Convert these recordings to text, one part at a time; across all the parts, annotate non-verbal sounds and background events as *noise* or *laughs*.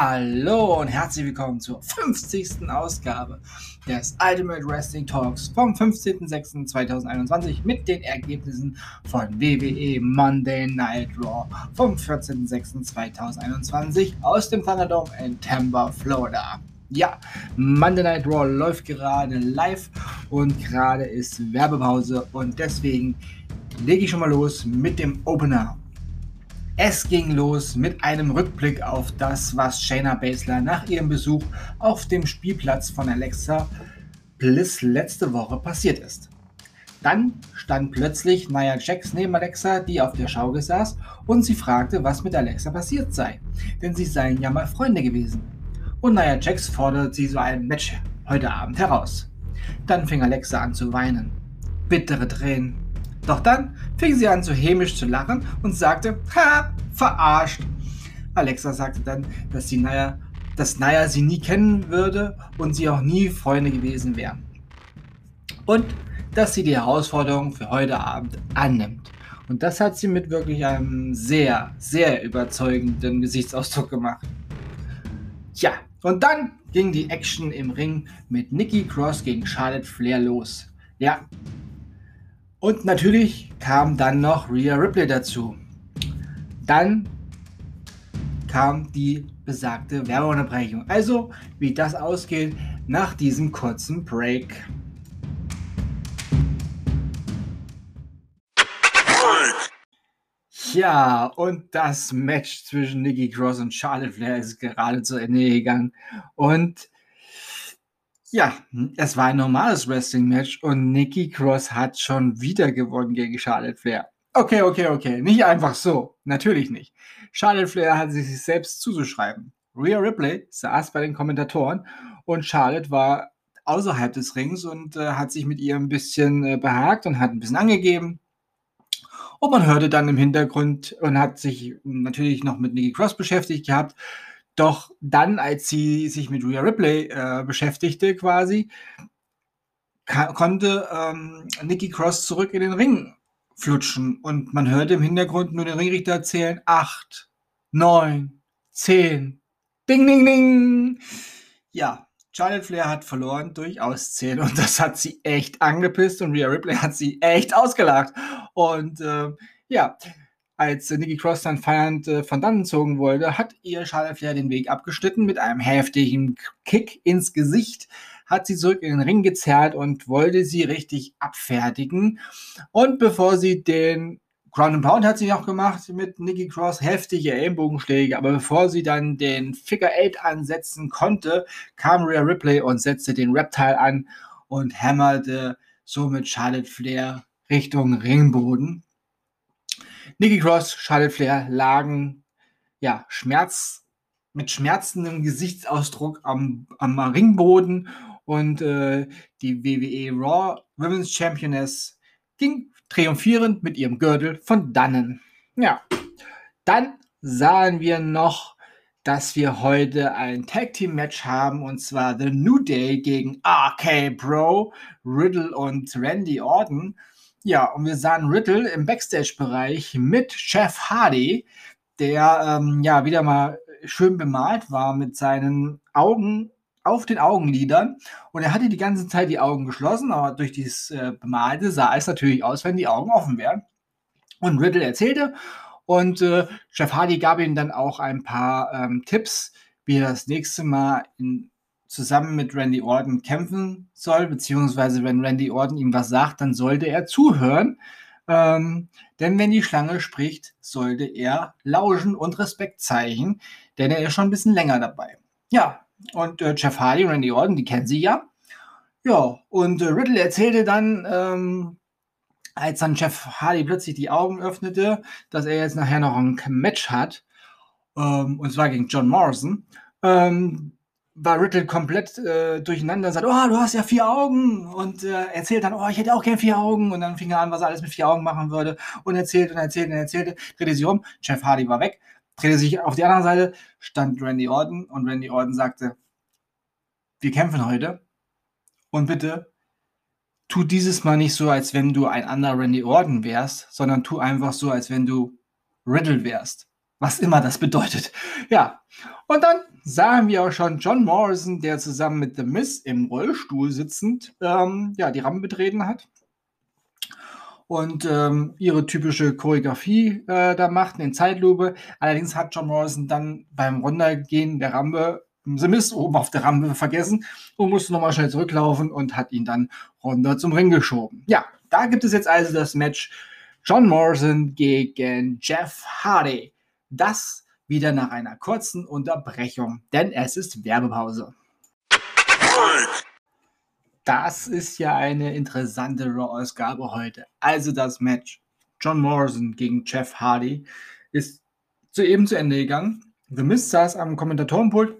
Hallo und herzlich willkommen zur 50. Ausgabe des Ultimate Wrestling Talks vom 15.06.2021 mit den Ergebnissen von WWE Monday Night Raw vom 14.06.2021 aus dem Thunderdome in Tampa, Florida. Ja, Monday Night Raw läuft gerade live und gerade ist Werbepause und deswegen lege ich schon mal los mit dem Opener es ging los mit einem Rückblick auf das, was Shayna Baszler nach ihrem Besuch auf dem Spielplatz von Alexa Bliss letzte Woche passiert ist. Dann stand plötzlich Nia Jax neben Alexa, die auf der Schaukel saß, und sie fragte, was mit Alexa passiert sei, denn sie seien ja mal Freunde gewesen. Und Nia Jax forderte sie so ein Match heute Abend heraus. Dann fing Alexa an zu weinen. Bittere Tränen doch dann fing sie an, so hämisch zu lachen und sagte, ha, verarscht. Alexa sagte dann, dass, sie Naya, dass Naya sie nie kennen würde und sie auch nie Freunde gewesen wären. Und dass sie die Herausforderung für heute Abend annimmt. Und das hat sie mit wirklich einem sehr, sehr überzeugenden Gesichtsausdruck gemacht. Ja, und dann ging die Action im Ring mit Nikki Cross gegen Charlotte Flair los. Ja, und natürlich kam dann noch Rhea Ripley dazu. Dann kam die besagte Werbeunterbrechung. Also, wie das ausgeht nach diesem kurzen Break. Ja, und das Match zwischen Nikki Cross und Charlotte Flair ist gerade zu Ende gegangen. Und ja, es war ein normales Wrestling-Match und Nikki Cross hat schon wieder gewonnen gegen Charlotte Flair. Okay, okay, okay. Nicht einfach so. Natürlich nicht. Charlotte Flair hat sich selbst zuzuschreiben. Rhea Ripley saß bei den Kommentatoren und Charlotte war außerhalb des Rings und äh, hat sich mit ihr ein bisschen äh, behagt und hat ein bisschen angegeben. Und man hörte dann im Hintergrund und hat sich natürlich noch mit Nikki Cross beschäftigt gehabt. Doch dann, als sie sich mit Rhea Ripley äh, beschäftigte, quasi, konnte ähm, Nikki Cross zurück in den Ring flutschen. Und man hörte im Hintergrund nur den Ringrichter erzählen: acht, neun, zehn, ding, ding, ding. Ja, Charlotte Flair hat verloren durch Auszählen und das hat sie echt angepisst und Rhea Ripley hat sie echt ausgelacht. Und äh, ja, als Nikki Cross dann feiernd äh, von dann gezogen wurde, hat ihr Charlotte Flair den Weg abgeschnitten mit einem heftigen Kick ins Gesicht, hat sie zurück in den Ring gezerrt und wollte sie richtig abfertigen. Und bevor sie den Ground and Pound hat sie noch gemacht mit Nikki Cross, heftige Ellenbogenschläge, aber bevor sie dann den Figure 8 ansetzen konnte, kam Rhea Ripley und setzte den Reptile an und hämmerte somit Charlotte Flair Richtung Ringboden. Nikki Cross, Charlotte Flair lagen ja, Schmerz, mit schmerzendem Gesichtsausdruck am, am Ringboden und äh, die WWE Raw Women's Championess ging triumphierend mit ihrem Gürtel von dannen. Ja, dann sahen wir noch, dass wir heute ein Tag Team Match haben und zwar The New Day gegen RK Bro, Riddle und Randy Orton. Ja, und wir sahen Riddle im Backstage-Bereich mit Chef Hardy, der ähm, ja wieder mal schön bemalt war mit seinen Augen auf den Augenlidern. Und er hatte die ganze Zeit die Augen geschlossen, aber durch dieses äh, Bemalte sah es natürlich aus, wenn die Augen offen wären. Und Riddle erzählte und äh, Chef Hardy gab ihm dann auch ein paar ähm, Tipps, wie er das nächste Mal in zusammen mit Randy Orton kämpfen soll, beziehungsweise wenn Randy Orton ihm was sagt, dann sollte er zuhören. Ähm, denn wenn die Schlange spricht, sollte er lauschen und Respekt zeigen, denn er ist schon ein bisschen länger dabei. Ja, und äh, Jeff Hardy und Randy Orton, die kennen sie ja. Ja, und äh, Riddle erzählte dann, ähm, als dann Jeff Hardy plötzlich die Augen öffnete, dass er jetzt nachher noch ein Match hat, ähm, und zwar gegen John Morrison. Ähm, war Riddle komplett äh, durcheinander und sagt, oh, du hast ja vier Augen. Und äh, erzählt dann, oh, ich hätte auch gern vier Augen. Und dann fing er an, was er alles mit vier Augen machen würde. Und erzählt und erzählt und erzählte, drehte sich um, Jeff Hardy war weg, drehte sich auf die andere Seite, stand Randy Orton. Und Randy Orton sagte, wir kämpfen heute. Und bitte tu dieses Mal nicht so, als wenn du ein anderer Randy Orton wärst, sondern tu einfach so, als wenn du Riddle wärst. Was immer das bedeutet. Ja. Und dann sahen wir auch schon John Morrison, der zusammen mit The Miz im Rollstuhl sitzend ähm, ja, die Rampe betreten hat und ähm, ihre typische Choreografie äh, da machten in Zeitlupe. Allerdings hat John Morrison dann beim Runtergehen der Rampe The Miz oben auf der Rampe vergessen und musste nochmal schnell zurücklaufen und hat ihn dann runter zum Ring geschoben. Ja, da gibt es jetzt also das Match John Morrison gegen Jeff Hardy. Das wieder nach einer kurzen Unterbrechung, denn es ist Werbepause. Das ist ja eine interessante Raw-Ausgabe heute. Also das Match John Morrison gegen Jeff Hardy ist soeben zu Ende gegangen. The Miz saß am Kommentatorenpult.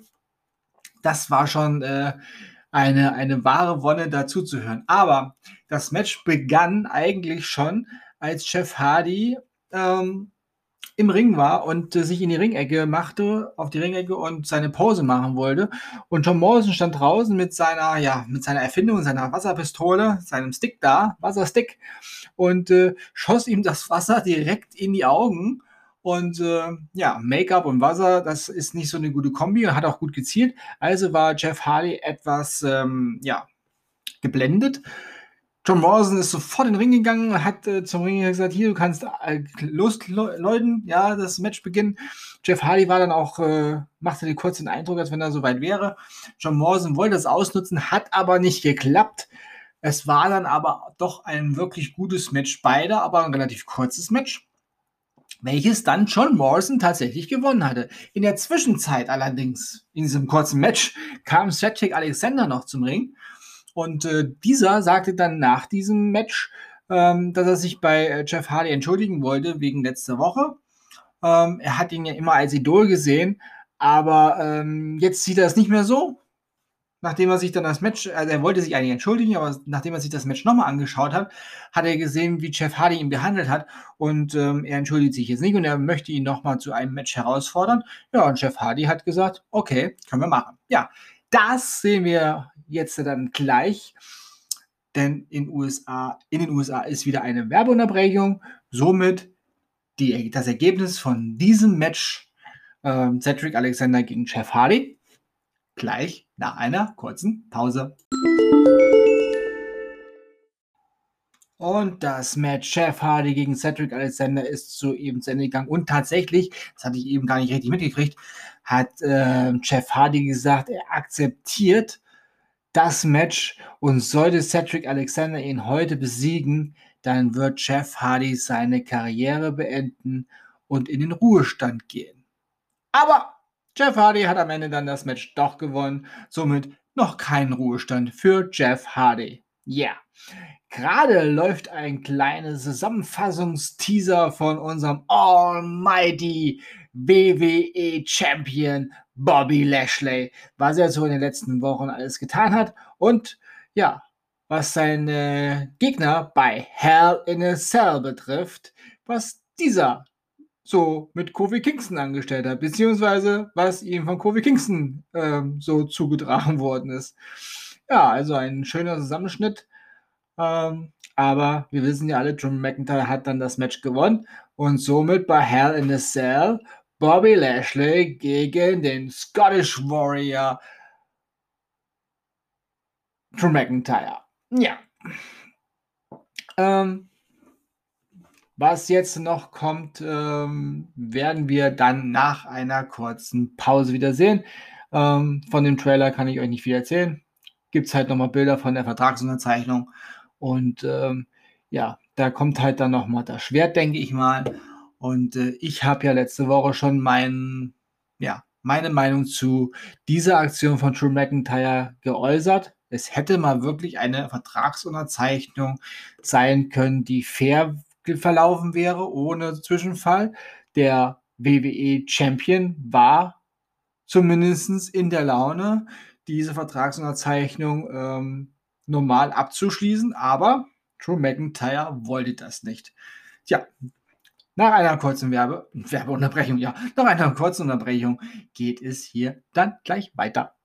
Das war schon äh, eine, eine wahre Wonne dazu zu hören. Aber das Match begann eigentlich schon, als Jeff Hardy ähm, im Ring war und äh, sich in die Ringecke machte, auf die Ringecke und seine Pause machen wollte. Und John Morrison stand draußen mit seiner, ja, mit seiner Erfindung, seiner Wasserpistole, seinem Stick da, Wasserstick, und äh, schoss ihm das Wasser *laughs* direkt in die Augen. Und äh, ja, Make-up und Wasser, das ist nicht so eine gute Kombi und hat auch gut gezielt. Also war Jeff Hardy etwas, ähm, ja, geblendet. John Morrison ist sofort in den Ring gegangen, hat äh, zum Ring gesagt, hier, du kannst äh, losläuten, ja, das Match beginnen. Jeff Hardy war dann auch, äh, machte den kurzen Eindruck, als wenn er soweit wäre. John Morrison wollte das ausnutzen, hat aber nicht geklappt. Es war dann aber doch ein wirklich gutes Match beider, aber ein relativ kurzes Match, welches dann John Morrison tatsächlich gewonnen hatte. In der Zwischenzeit allerdings, in diesem kurzen Match, kam Cedric Alexander noch zum Ring und äh, dieser sagte dann nach diesem Match, ähm, dass er sich bei äh, Jeff Hardy entschuldigen wollte wegen letzter Woche. Ähm, er hat ihn ja immer als Idol gesehen, aber ähm, jetzt sieht er es nicht mehr so. Nachdem er sich dann das Match, also er wollte sich eigentlich entschuldigen, aber nachdem er sich das Match nochmal angeschaut hat, hat er gesehen, wie Jeff Hardy ihn behandelt hat und ähm, er entschuldigt sich jetzt nicht und er möchte ihn nochmal zu einem Match herausfordern. Ja, und Jeff Hardy hat gesagt, okay, können wir machen. Ja, das sehen wir jetzt dann gleich, denn in, USA, in den USA ist wieder eine Werbeunterbrechung. Somit die, das Ergebnis von diesem Match äh, Cedric Alexander gegen Jeff Hardy gleich nach einer kurzen Pause. Und das Match Jeff Hardy gegen Cedric Alexander ist soeben zu Ende gegangen. Und tatsächlich, das hatte ich eben gar nicht richtig mitgekriegt, hat äh, Jeff Hardy gesagt, er akzeptiert das Match und sollte Cedric Alexander ihn heute besiegen, dann wird Jeff Hardy seine Karriere beenden und in den Ruhestand gehen. Aber Jeff Hardy hat am Ende dann das Match doch gewonnen, somit noch kein Ruhestand für Jeff Hardy. Ja, yeah. gerade läuft ein kleines Zusammenfassungsteaser von unserem Almighty WWE Champion Bobby Lashley, was er so in den letzten Wochen alles getan hat und ja, was seine Gegner bei Hell in a Cell betrifft, was dieser so mit Kofi Kingston angestellt hat, beziehungsweise was ihm von Kofi Kingston ähm, so zugetragen worden ist. Ja, also ein schöner Zusammenschnitt. Ähm, aber wir wissen ja alle, Drew McIntyre hat dann das Match gewonnen und somit bei Hell in a Cell Bobby Lashley gegen den Scottish Warrior Drew McIntyre. Ja. Ähm, was jetzt noch kommt, ähm, werden wir dann nach einer kurzen Pause wieder sehen. Ähm, von dem Trailer kann ich euch nicht viel erzählen. Gibt es halt nochmal Bilder von der Vertragsunterzeichnung. Und ähm, ja, da kommt halt dann nochmal das Schwert, denke ich mal. Und äh, ich habe ja letzte Woche schon mein, ja, meine Meinung zu dieser Aktion von Drew McIntyre geäußert. Es hätte mal wirklich eine Vertragsunterzeichnung sein können, die fair verlaufen wäre, ohne Zwischenfall. Der WWE Champion war zumindest in der Laune, diese Vertragsunterzeichnung ähm, normal abzuschließen, aber Drew McIntyre wollte das nicht. Tja, nach einer kurzen Werbe Werbeunterbrechung, ja, nach einer kurzen Unterbrechung geht es hier dann gleich weiter.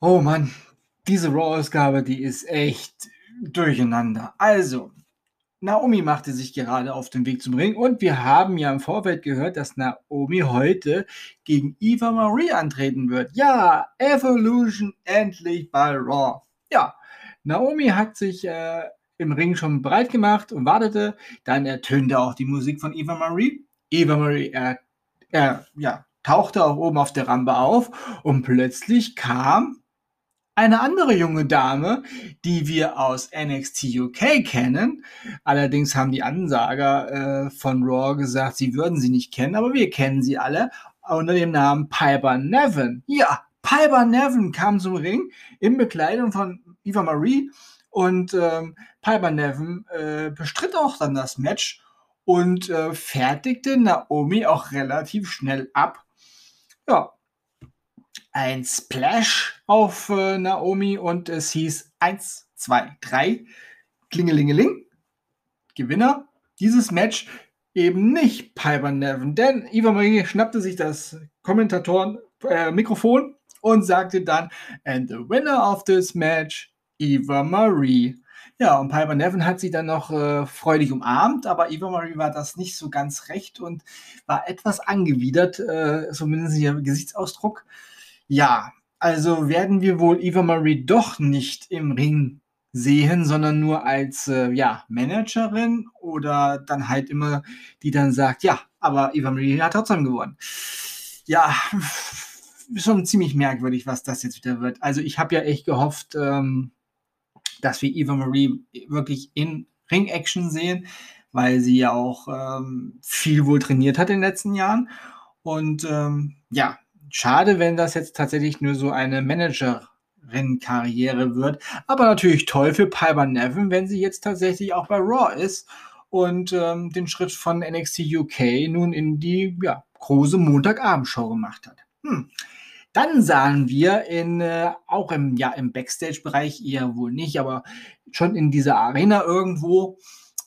Oh Mann, diese Raw-Ausgabe, die ist echt durcheinander. Also, Naomi machte sich gerade auf den Weg zum Ring und wir haben ja im Vorfeld gehört, dass Naomi heute gegen Eva Marie antreten wird. Ja, Evolution endlich bei Raw. Ja, Naomi hat sich äh, im Ring schon bereit gemacht und wartete. Dann ertönte auch die Musik von Eva Marie. Eva Marie er, er, ja, tauchte auch oben auf der Rampe auf und plötzlich kam eine andere junge Dame, die wir aus NXT UK kennen. Allerdings haben die Ansager äh, von Raw gesagt, sie würden sie nicht kennen, aber wir kennen sie alle unter dem Namen Piper Nevin. Ja, Piper Nevin kam zum Ring in Bekleidung von Eva Marie und ähm, Piper Nevin äh, bestritt auch dann das Match und äh, fertigte Naomi auch relativ schnell ab. Ja, ein Splash auf äh, Naomi und es hieß 1, 2, 3, Klingelingeling, Gewinner dieses Match. Eben nicht Piper Nevin, denn Eva Marie schnappte sich das Kommentatoren-Mikrofon äh, und sagte dann, and the winner of this match, Eva Marie. Ja, und Piper Nevin hat sie dann noch äh, freudig umarmt, aber Eva Marie war das nicht so ganz recht und war etwas angewidert, äh, zumindest ihr Gesichtsausdruck. Ja, also werden wir wohl Eva Marie doch nicht im Ring sehen, sondern nur als äh, ja, Managerin oder dann halt immer, die dann sagt, ja, aber Eva Marie hat trotzdem gewonnen. Ja, schon ziemlich merkwürdig, was das jetzt wieder wird. Also ich habe ja echt gehofft, ähm, dass wir Eva Marie wirklich in Ring-Action sehen, weil sie ja auch ähm, viel wohl trainiert hat in den letzten Jahren. Und ähm, ja, Schade, wenn das jetzt tatsächlich nur so eine Managerin-Karriere wird. Aber natürlich toll für Piper Nevin, wenn sie jetzt tatsächlich auch bei Raw ist und ähm, den Schritt von NXT UK nun in die ja, große Montagabendshow gemacht hat. Hm. Dann sahen wir in, äh, auch im, ja, im Backstage-Bereich eher wohl nicht, aber schon in dieser Arena irgendwo,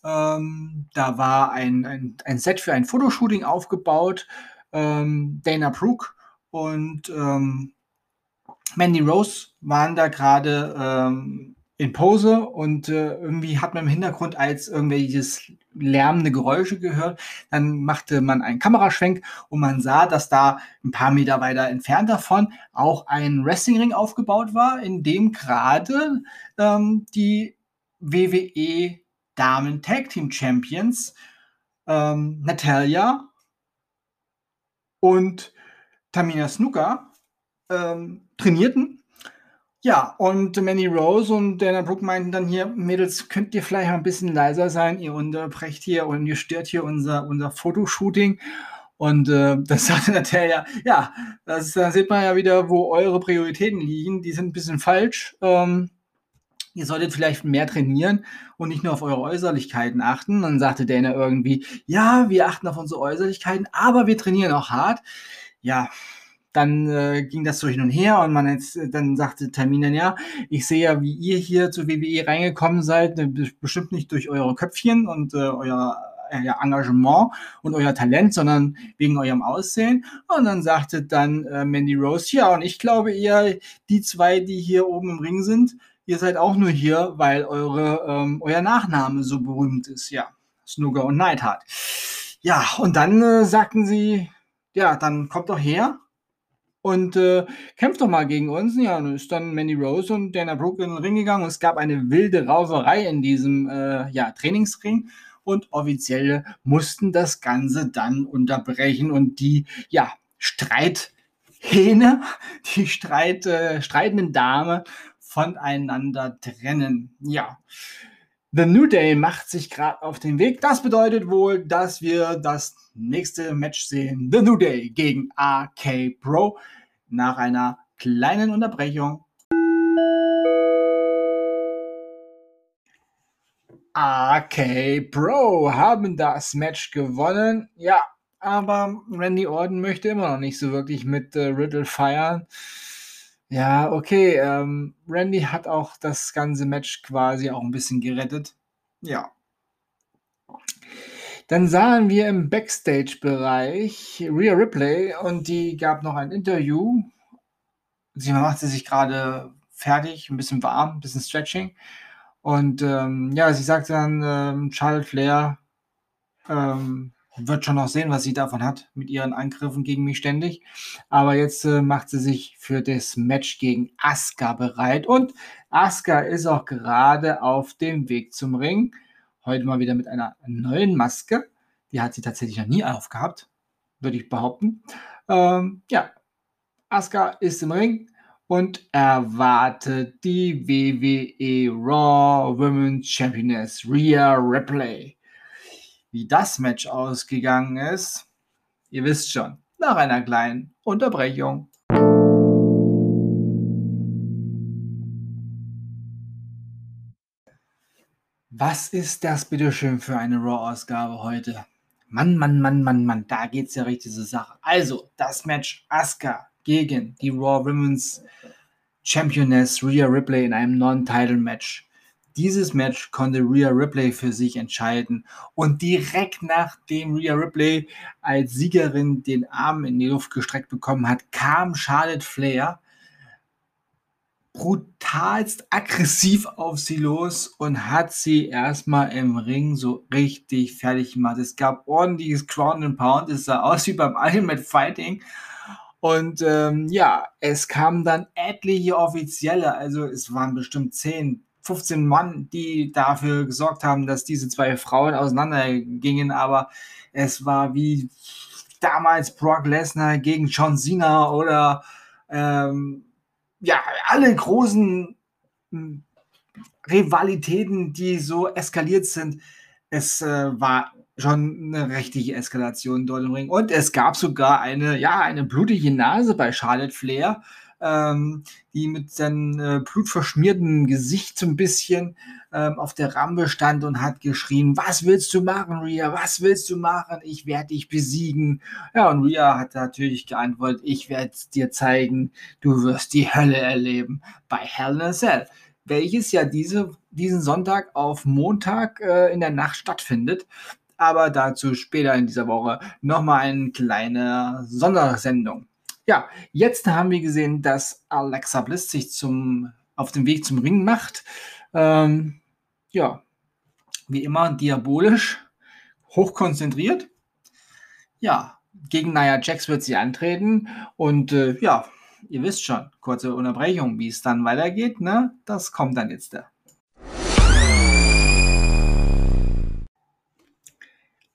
ähm, da war ein, ein, ein Set für ein Fotoshooting aufgebaut. Ähm, Dana Brooke und ähm, Mandy Rose waren da gerade ähm, in Pose und äh, irgendwie hat man im Hintergrund als irgendwelches lärmende Geräusche gehört. Dann machte man einen Kameraschwenk und man sah, dass da ein paar Meter weiter entfernt davon auch ein Wrestlingring aufgebaut war, in dem gerade ähm, die WWE Damen Tag Team Champions ähm, Natalia und Tamina Snooker ähm, trainierten. Ja, und Manny Rose und Dana Brooke meinten dann hier, Mädels, könnt ihr vielleicht ein bisschen leiser sein? Ihr unterbrecht hier und ihr stört hier unser, unser Fotoshooting. Und äh, *laughs* das sagte Natalia, ja, das, da sieht man ja wieder, wo eure Prioritäten liegen. Die sind ein bisschen falsch. Ähm, ihr solltet vielleicht mehr trainieren und nicht nur auf eure Äußerlichkeiten achten. Dann sagte Dana irgendwie, ja, wir achten auf unsere Äußerlichkeiten, aber wir trainieren auch hart ja, dann äh, ging das so hin und her und man jetzt, äh, dann sagte Terminen, ja, ich sehe ja, wie ihr hier zur WWE reingekommen seid, äh, bestimmt nicht durch eure Köpfchen und äh, euer äh, Engagement und euer Talent, sondern wegen eurem Aussehen. Und dann sagte dann äh, Mandy Rose, ja, und ich glaube eher, die zwei, die hier oben im Ring sind, ihr seid auch nur hier, weil eure, ähm, euer Nachname so berühmt ist, ja. Snooker und Neidhart. Ja, und dann äh, sagten sie, ja, dann kommt doch her und äh, kämpft doch mal gegen uns. Ja, und ist dann Manny Rose und Dana Brooke in den Ring gegangen und es gab eine wilde Rauferei in diesem äh, ja, Trainingsring und Offizielle mussten das Ganze dann unterbrechen und die ja, Streithähne, *laughs* die Streit, äh, streitenden Dame voneinander trennen. Ja. The New Day macht sich gerade auf den Weg. Das bedeutet wohl, dass wir das nächste Match sehen. The New Day gegen RK Pro nach einer kleinen Unterbrechung. RK Pro haben das Match gewonnen. Ja, aber Randy Orton möchte immer noch nicht so wirklich mit äh, Riddle feiern. Ja, okay. Ähm, Randy hat auch das ganze Match quasi auch ein bisschen gerettet. Ja. Dann sahen wir im Backstage-Bereich Rhea Ripley und die gab noch ein Interview. Sie machte sich gerade fertig, ein bisschen warm, ein bisschen Stretching. Und ähm, ja, sie sagt dann, ähm, Charlotte Flair ähm, wird schon noch sehen, was sie davon hat mit ihren Angriffen gegen mich ständig. Aber jetzt äh, macht sie sich für das Match gegen Asuka bereit. Und Asuka ist auch gerade auf dem Weg zum Ring. Heute mal wieder mit einer neuen Maske. Die hat sie tatsächlich noch nie aufgehabt, würde ich behaupten. Ähm, ja, Asuka ist im Ring und erwartet die WWE Raw Women's Championess Rhea Ripley. Wie das Match ausgegangen ist, ihr wisst schon, nach einer kleinen Unterbrechung. Was ist das bitteschön für eine Raw-Ausgabe heute? Mann, Mann, Mann, Mann, Mann, da geht's ja richtig zur Sache. Also, das Match Asuka gegen die Raw Women's Championess Rhea Ripley in einem Non-Title-Match. Dieses Match konnte Rhea Ripley für sich entscheiden und direkt nachdem Rhea Ripley als Siegerin den Arm in die Luft gestreckt bekommen hat, kam Charlotte Flair brutalst aggressiv auf sie los und hat sie erstmal im Ring so richtig fertig gemacht. Es gab ordentliches Crown and Pound, es sah aus wie beim Ultimate Fighting. Und ähm, ja, es kamen dann etliche Offizielle, also es waren bestimmt 10, 15 Mann, die dafür gesorgt haben, dass diese zwei Frauen auseinandergingen, aber es war wie damals Brock Lesnar gegen John Cena oder ähm, ja, alle großen hm, Rivalitäten, die so eskaliert sind. Es äh, war schon eine richtige Eskalation dort im Ring. Und es gab sogar eine, ja, eine blutige Nase bei Charlotte Flair, ähm, die mit seinem äh, blutverschmierten Gesicht so ein bisschen ähm, auf der Rampe stand und hat geschrien, was willst du machen, Rhea? Was willst du machen? Ich werde dich besiegen. Ja, und Rhea hat natürlich geantwortet, ich werde dir zeigen, du wirst die Hölle erleben bei Hell in a Cell welches ja diese, diesen Sonntag auf Montag äh, in der Nacht stattfindet aber dazu später in dieser Woche nochmal eine kleine Sondersendung. Ja, jetzt haben wir gesehen, dass Alexa Bliss sich zum, auf dem Weg zum Ring macht. Ähm, ja, wie immer diabolisch, hochkonzentriert. Ja, gegen Nia Jax wird sie antreten und äh, ja, ihr wisst schon, kurze Unterbrechung, wie es dann weitergeht, ne? Das kommt dann jetzt da.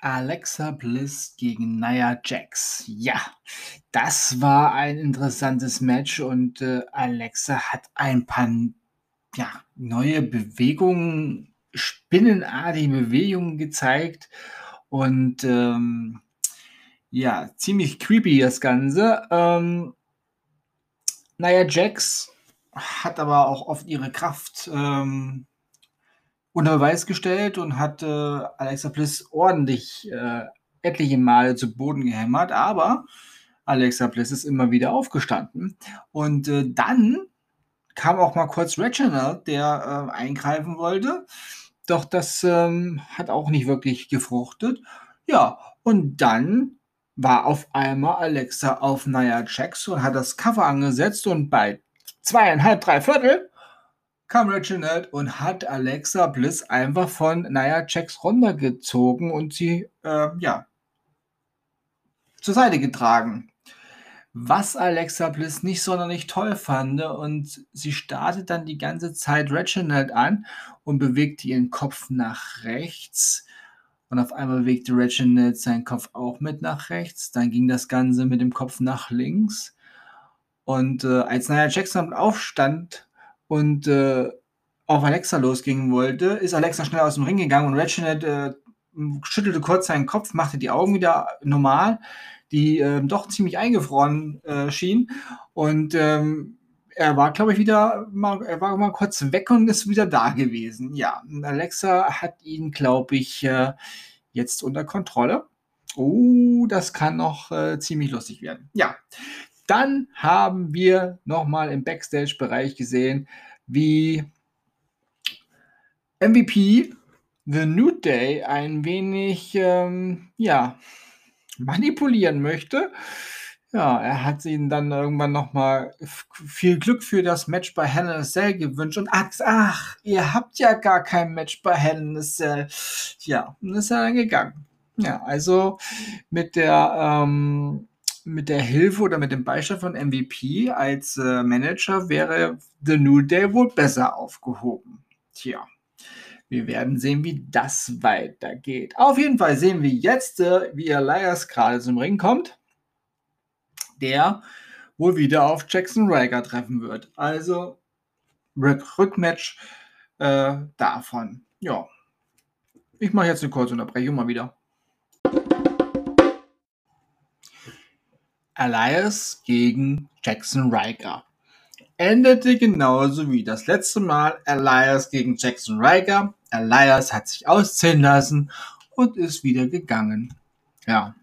Alexa Bliss gegen Nia Jax. Ja, das war ein interessantes Match und äh, Alexa hat ein paar ja, neue Bewegungen, spinnenartige Bewegungen gezeigt und ähm, ja, ziemlich creepy das Ganze. Ähm, Nia Jax hat aber auch oft ihre Kraft ähm, unter Beweis gestellt und hat äh, Alexa Bliss ordentlich äh, etliche Male zu Boden gehämmert, aber Alexa Bliss ist immer wieder aufgestanden. Und äh, dann kam auch mal kurz Reginald, der äh, eingreifen wollte. Doch das ähm, hat auch nicht wirklich gefruchtet. Ja, und dann war auf einmal Alexa auf Nia Jax und hat das Cover angesetzt und bei zweieinhalb, drei Viertel kam Reginald und hat Alexa Bliss einfach von Nia Jax runtergezogen und sie, äh, ja, zur Seite getragen. Was Alexa Bliss nicht sonderlich toll fand und sie startet dann die ganze Zeit Reginald an und bewegte ihren Kopf nach rechts. Und auf einmal bewegte Reginald seinen Kopf auch mit nach rechts. Dann ging das Ganze mit dem Kopf nach links. Und äh, als Nia Jackson aufstand, und äh, auf Alexa losgehen wollte, ist Alexa schnell aus dem Ring gegangen und Reginald äh, schüttelte kurz seinen Kopf, machte die Augen wieder normal, die äh, doch ziemlich eingefroren äh, schien. Und ähm, er war, glaube ich, wieder mal, er war mal kurz weg und ist wieder da gewesen. Ja, Alexa hat ihn, glaube ich, äh, jetzt unter Kontrolle. Oh, das kann noch äh, ziemlich lustig werden. Ja, dann haben wir nochmal im Backstage-Bereich gesehen, wie MVP The New Day ein wenig ähm, ja, manipulieren möchte. Ja, er hat ihnen dann irgendwann nochmal viel Glück für das Match bei Hell in a Cell gewünscht und ach, ach, ihr habt ja gar kein Match bei Hell in a Cell. Ja, und ist er dann gegangen. Ja, also mit der, ähm, mit der Hilfe oder mit dem Beistand von MVP als äh, Manager wäre The New Day wohl besser aufgehoben. Tja. Wir werden sehen, wie das weitergeht. Auf jeden Fall sehen wir jetzt, äh, wie Elias gerade zum Ring kommt der wohl wieder auf Jackson Riker treffen wird. Also Rückmatch äh, davon. Ja. Ich mache jetzt eine kurze Unterbrechung mal wieder. Elias gegen Jackson Riker. Endete genauso wie das letzte Mal Elias gegen Jackson Riker. Elias hat sich ausziehen lassen und ist wieder gegangen. Ja,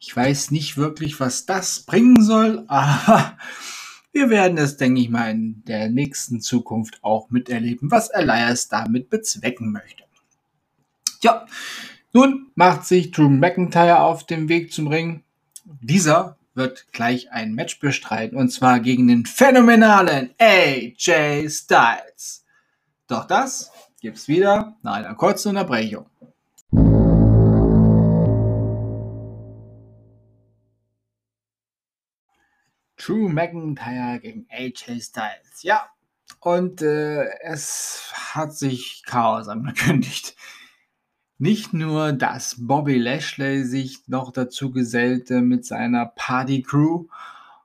ich weiß nicht wirklich, was das bringen soll, *laughs* aber wir werden es, denke ich mal, in der nächsten Zukunft auch miterleben, was Elias damit bezwecken möchte. Ja, nun macht sich Drew McIntyre auf dem Weg zum Ring. Dieser wird gleich ein Match bestreiten und zwar gegen den phänomenalen AJ Styles. Doch das gibt's wieder nach einer kurzen Unterbrechung. Drew McIntyre gegen AJ Styles. Ja, und äh, es hat sich Chaos angekündigt. Nicht nur, dass Bobby Lashley sich noch dazu gesellte mit seiner Party Crew.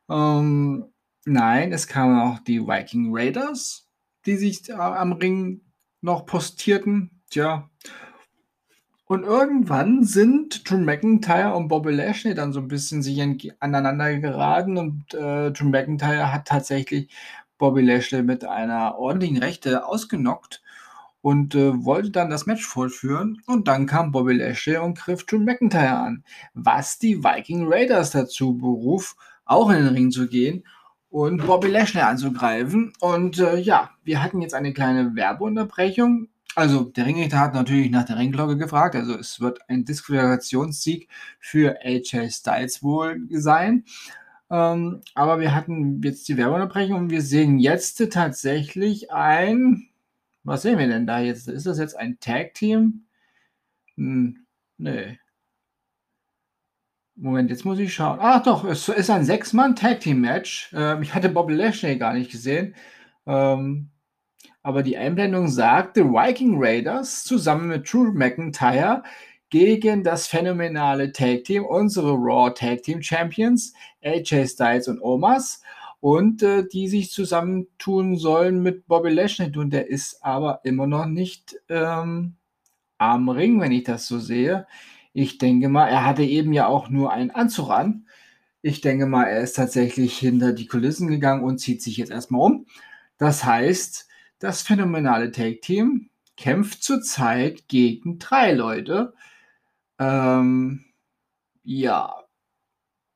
Ähm, nein, es kamen auch die Viking Raiders, die sich äh, am Ring noch postierten. Tja, und irgendwann sind Drew McIntyre und Bobby Lashley dann so ein bisschen sich aneinander geraten und äh, Drew McIntyre hat tatsächlich Bobby Lashley mit einer ordentlichen Rechte ausgenockt und äh, wollte dann das Match fortführen. Und dann kam Bobby Lashley und griff Drew McIntyre an, was die Viking Raiders dazu beruf, auch in den Ring zu gehen und Bobby Lashley anzugreifen. Und äh, ja, wir hatten jetzt eine kleine Werbeunterbrechung. Also, der Ringrichter hat natürlich nach der Ringglocke gefragt. Also, es wird ein Disqualifikationssieg für AJ Styles wohl sein. Ähm, aber wir hatten jetzt die Werbeunterbrechung und wir sehen jetzt tatsächlich ein. Was sehen wir denn da jetzt? Ist das jetzt ein Tag-Team? Hm, nee. Moment, jetzt muss ich schauen. Ach doch, es ist ein Sechs-Mann-Tag-Team-Match. Ähm, ich hatte Bob Lashley gar nicht gesehen. Ähm, aber die Einblendung sagt, The Viking Raiders zusammen mit Drew McIntyre gegen das phänomenale Tag Team, unsere Raw Tag Team Champions, AJ Styles und Omas, und äh, die sich zusammentun sollen mit Bobby Lashley. Und der ist aber immer noch nicht ähm, am Ring, wenn ich das so sehe. Ich denke mal, er hatte eben ja auch nur einen Anzug an. Ich denke mal, er ist tatsächlich hinter die Kulissen gegangen und zieht sich jetzt erstmal um. Das heißt, das phänomenale Take-Team kämpft zurzeit gegen drei Leute. Ähm, ja,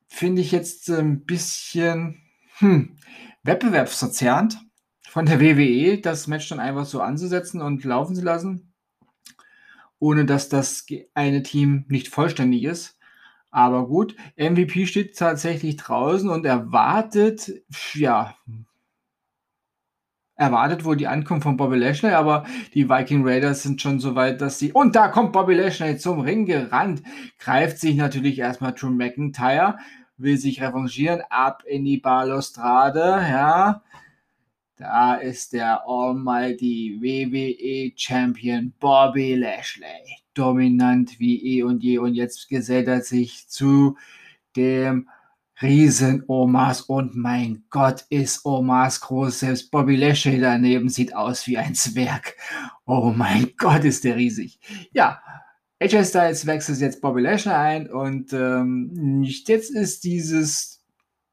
finde ich jetzt ein bisschen hm, wettbewerbsverzerrend von der WWE, das Match dann einfach so anzusetzen und laufen zu lassen, ohne dass das eine Team nicht vollständig ist. Aber gut, MVP steht tatsächlich draußen und erwartet, ja, erwartet wohl die Ankunft von Bobby Lashley, aber die Viking Raiders sind schon so weit, dass sie. Und da kommt Bobby Lashley zum Ring gerannt, greift sich natürlich erstmal Drew McIntyre, will sich revanchieren, ab in die Balustrade, ja. Da ist der Almighty WWE Champion Bobby Lashley. Dominant wie eh und je. Und jetzt gesellt er sich zu dem Riesen-Omas und mein Gott, ist Omas groß. Selbst Bobby Lashley daneben sieht aus wie ein Zwerg. Oh mein Gott, ist der riesig. Ja, AJ Styles wechselt jetzt Bobby Lashley ein und ähm, jetzt ist dieses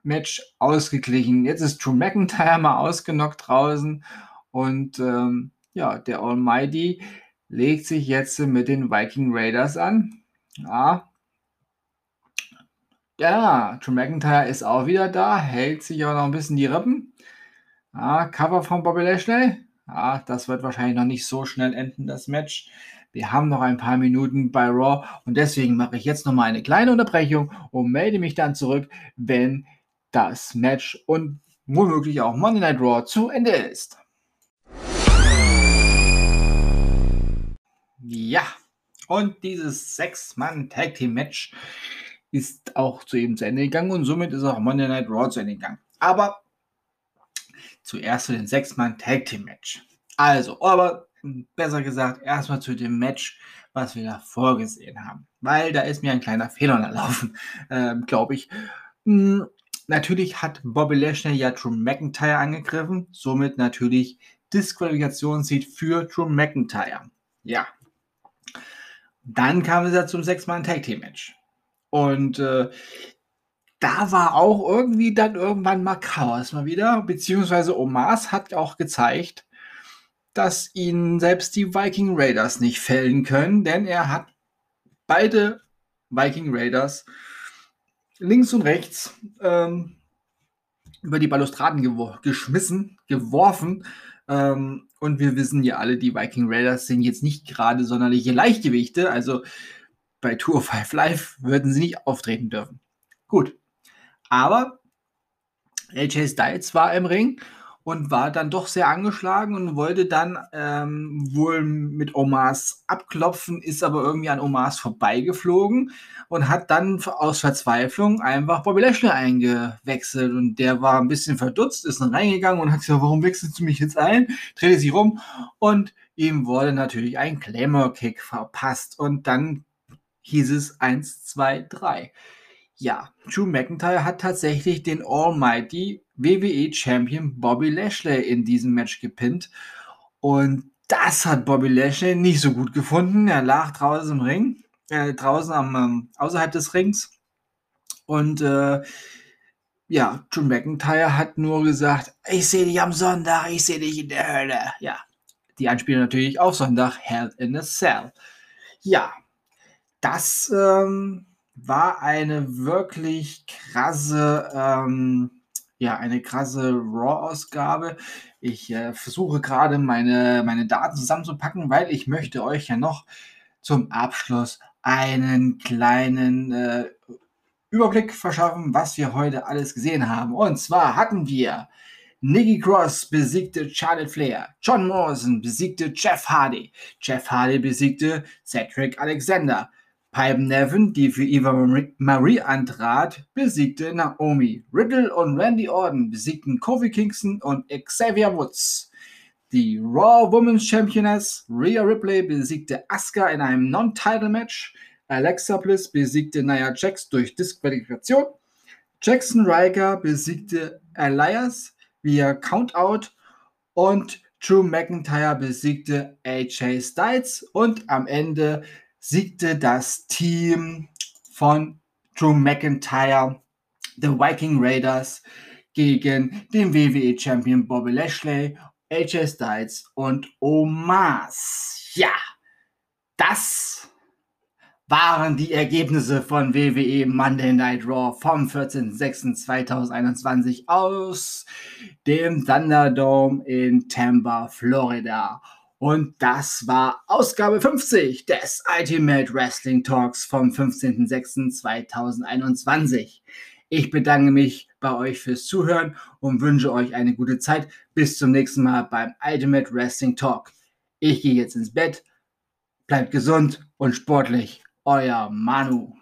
Match ausgeglichen. Jetzt ist Drew McIntyre mal ausgenockt draußen und ähm, ja, der Almighty legt sich jetzt mit den Viking Raiders an. Ja, ja, Drew McIntyre ist auch wieder da, hält sich aber noch ein bisschen die Rippen. Ja, Cover von Bobby Lashley. Ja, das wird wahrscheinlich noch nicht so schnell enden, das Match. Wir haben noch ein paar Minuten bei Raw und deswegen mache ich jetzt nochmal eine kleine Unterbrechung und melde mich dann zurück, wenn das Match und womöglich auch Monday Night Raw zu Ende ist. Ja, und dieses Sechs-Mann-Tag-Team-Match ist auch zu eben zu Ende gegangen und somit ist auch Monday Night Raw zu Ende gegangen. Aber zuerst zu den Sechs-Mann-Tag-Team-Match. Also, aber besser gesagt, erstmal zu dem Match, was wir da vorgesehen haben. Weil da ist mir ein kleiner Fehler unterlaufen, *laughs* äh, glaube ich. Hm, natürlich hat Bobby Lashley ja Drew McIntyre angegriffen, somit natürlich Disqualifikationsseed für Drew McIntyre. Ja. Dann kam es ja zum Sechs-Mann-Tag-Team-Match. Und äh, da war auch irgendwie dann irgendwann mal Chaos mal wieder, beziehungsweise Omas hat auch gezeigt, dass ihn selbst die Viking Raiders nicht fällen können, denn er hat beide Viking Raiders links und rechts ähm, über die Balustraden gewo geschmissen, geworfen. Ähm, und wir wissen ja alle, die Viking Raiders sind jetzt nicht gerade sonderliche Leichtgewichte. Also bei Tour 5 Live würden sie nicht auftreten dürfen. Gut. Aber AJ Styles war im Ring und war dann doch sehr angeschlagen und wollte dann ähm, wohl mit Omas abklopfen, ist aber irgendwie an Omas vorbeigeflogen und hat dann aus Verzweiflung einfach Bobby Lashley eingewechselt und der war ein bisschen verdutzt, ist dann reingegangen und hat gesagt, warum wechselst du mich jetzt ein? Drehte sich rum und ihm wurde natürlich ein Claymore-Kick verpasst und dann hieß es 1, 2, 3. Ja, Drew McIntyre hat tatsächlich den Almighty WWE Champion Bobby Lashley in diesem Match gepinnt. Und das hat Bobby Lashley nicht so gut gefunden. Er lag draußen im Ring, äh, draußen am, ähm, außerhalb des Rings. Und äh, ja, Drew McIntyre hat nur gesagt, ich sehe dich am Sonntag, ich sehe dich in der Hölle. Ja, die Anspielung natürlich auf Sonntag, Hell in a Cell. Ja, das ähm, war eine wirklich krasse, ähm, ja, eine krasse Raw-Ausgabe. Ich äh, versuche gerade meine, meine Daten zusammenzupacken, weil ich möchte euch ja noch zum Abschluss einen kleinen äh, Überblick verschaffen, was wir heute alles gesehen haben. Und zwar hatten wir Nikki Cross besiegte Charlotte Flair, John Morrison besiegte Jeff Hardy, Jeff Hardy besiegte Cedric Alexander, Pipe Nevin, die für Eva Marie antrat, besiegte Naomi. Riddle und Randy Orton besiegten Kofi Kingston und Xavier Woods. Die Raw Women's Championess Rhea Ripley besiegte Asuka in einem Non-Title-Match. Alexa Bliss besiegte Nia Jax durch Disqualifikation. Jackson Riker besiegte Elias via Countout und Drew McIntyre besiegte AJ Styles und am Ende siegte das Team von Drew McIntyre, The Viking Raiders, gegen den WWE Champion Bobby Lashley, AJ Styles und Omas. Ja, das waren die Ergebnisse von WWE Monday Night Raw vom 14.06.2021 aus dem Thunderdome in Tampa, Florida. Und das war Ausgabe 50 des Ultimate Wrestling Talks vom 15.06.2021. Ich bedanke mich bei euch fürs Zuhören und wünsche euch eine gute Zeit. Bis zum nächsten Mal beim Ultimate Wrestling Talk. Ich gehe jetzt ins Bett. Bleibt gesund und sportlich. Euer Manu.